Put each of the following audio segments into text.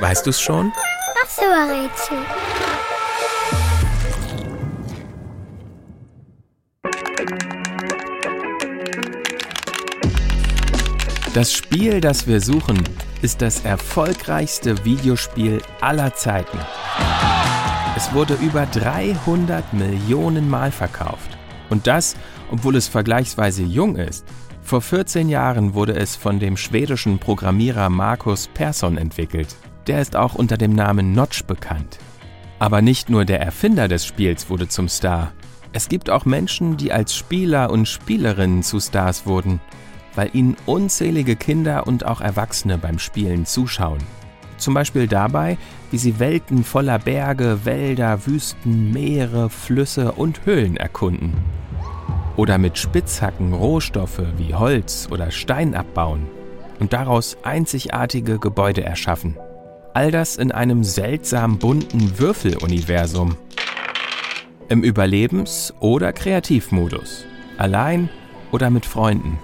Weißt du's schon? Ach so, Rätsel. Das Spiel, das wir suchen, ist das erfolgreichste Videospiel aller Zeiten. Es wurde über 300 Millionen Mal verkauft. Und das, obwohl es vergleichsweise jung ist. Vor 14 Jahren wurde es von dem schwedischen Programmierer Markus Persson entwickelt. Der ist auch unter dem Namen Notch bekannt. Aber nicht nur der Erfinder des Spiels wurde zum Star. Es gibt auch Menschen, die als Spieler und Spielerinnen zu Stars wurden, weil ihnen unzählige Kinder und auch Erwachsene beim Spielen zuschauen. Zum Beispiel dabei, wie sie Welten voller Berge, Wälder, Wüsten, Meere, Flüsse und Höhlen erkunden. Oder mit Spitzhacken Rohstoffe wie Holz oder Stein abbauen und daraus einzigartige Gebäude erschaffen. All das in einem seltsam bunten Würfeluniversum. Im Überlebens- oder Kreativmodus. Allein oder mit Freunden.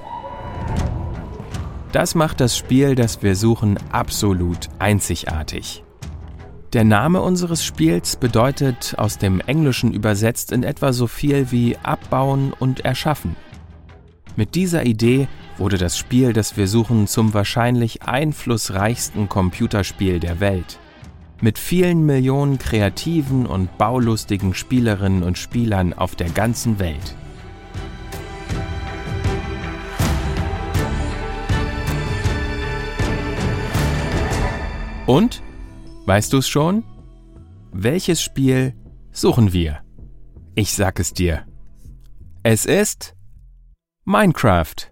Das macht das Spiel, das wir suchen, absolut einzigartig. Der Name unseres Spiels bedeutet aus dem Englischen übersetzt in etwa so viel wie abbauen und erschaffen. Mit dieser Idee wurde das Spiel, das wir suchen, zum wahrscheinlich einflussreichsten Computerspiel der Welt. Mit vielen Millionen kreativen und baulustigen Spielerinnen und Spielern auf der ganzen Welt. Und? Weißt du es schon? Welches Spiel suchen wir? Ich sag es dir. Es ist Minecraft.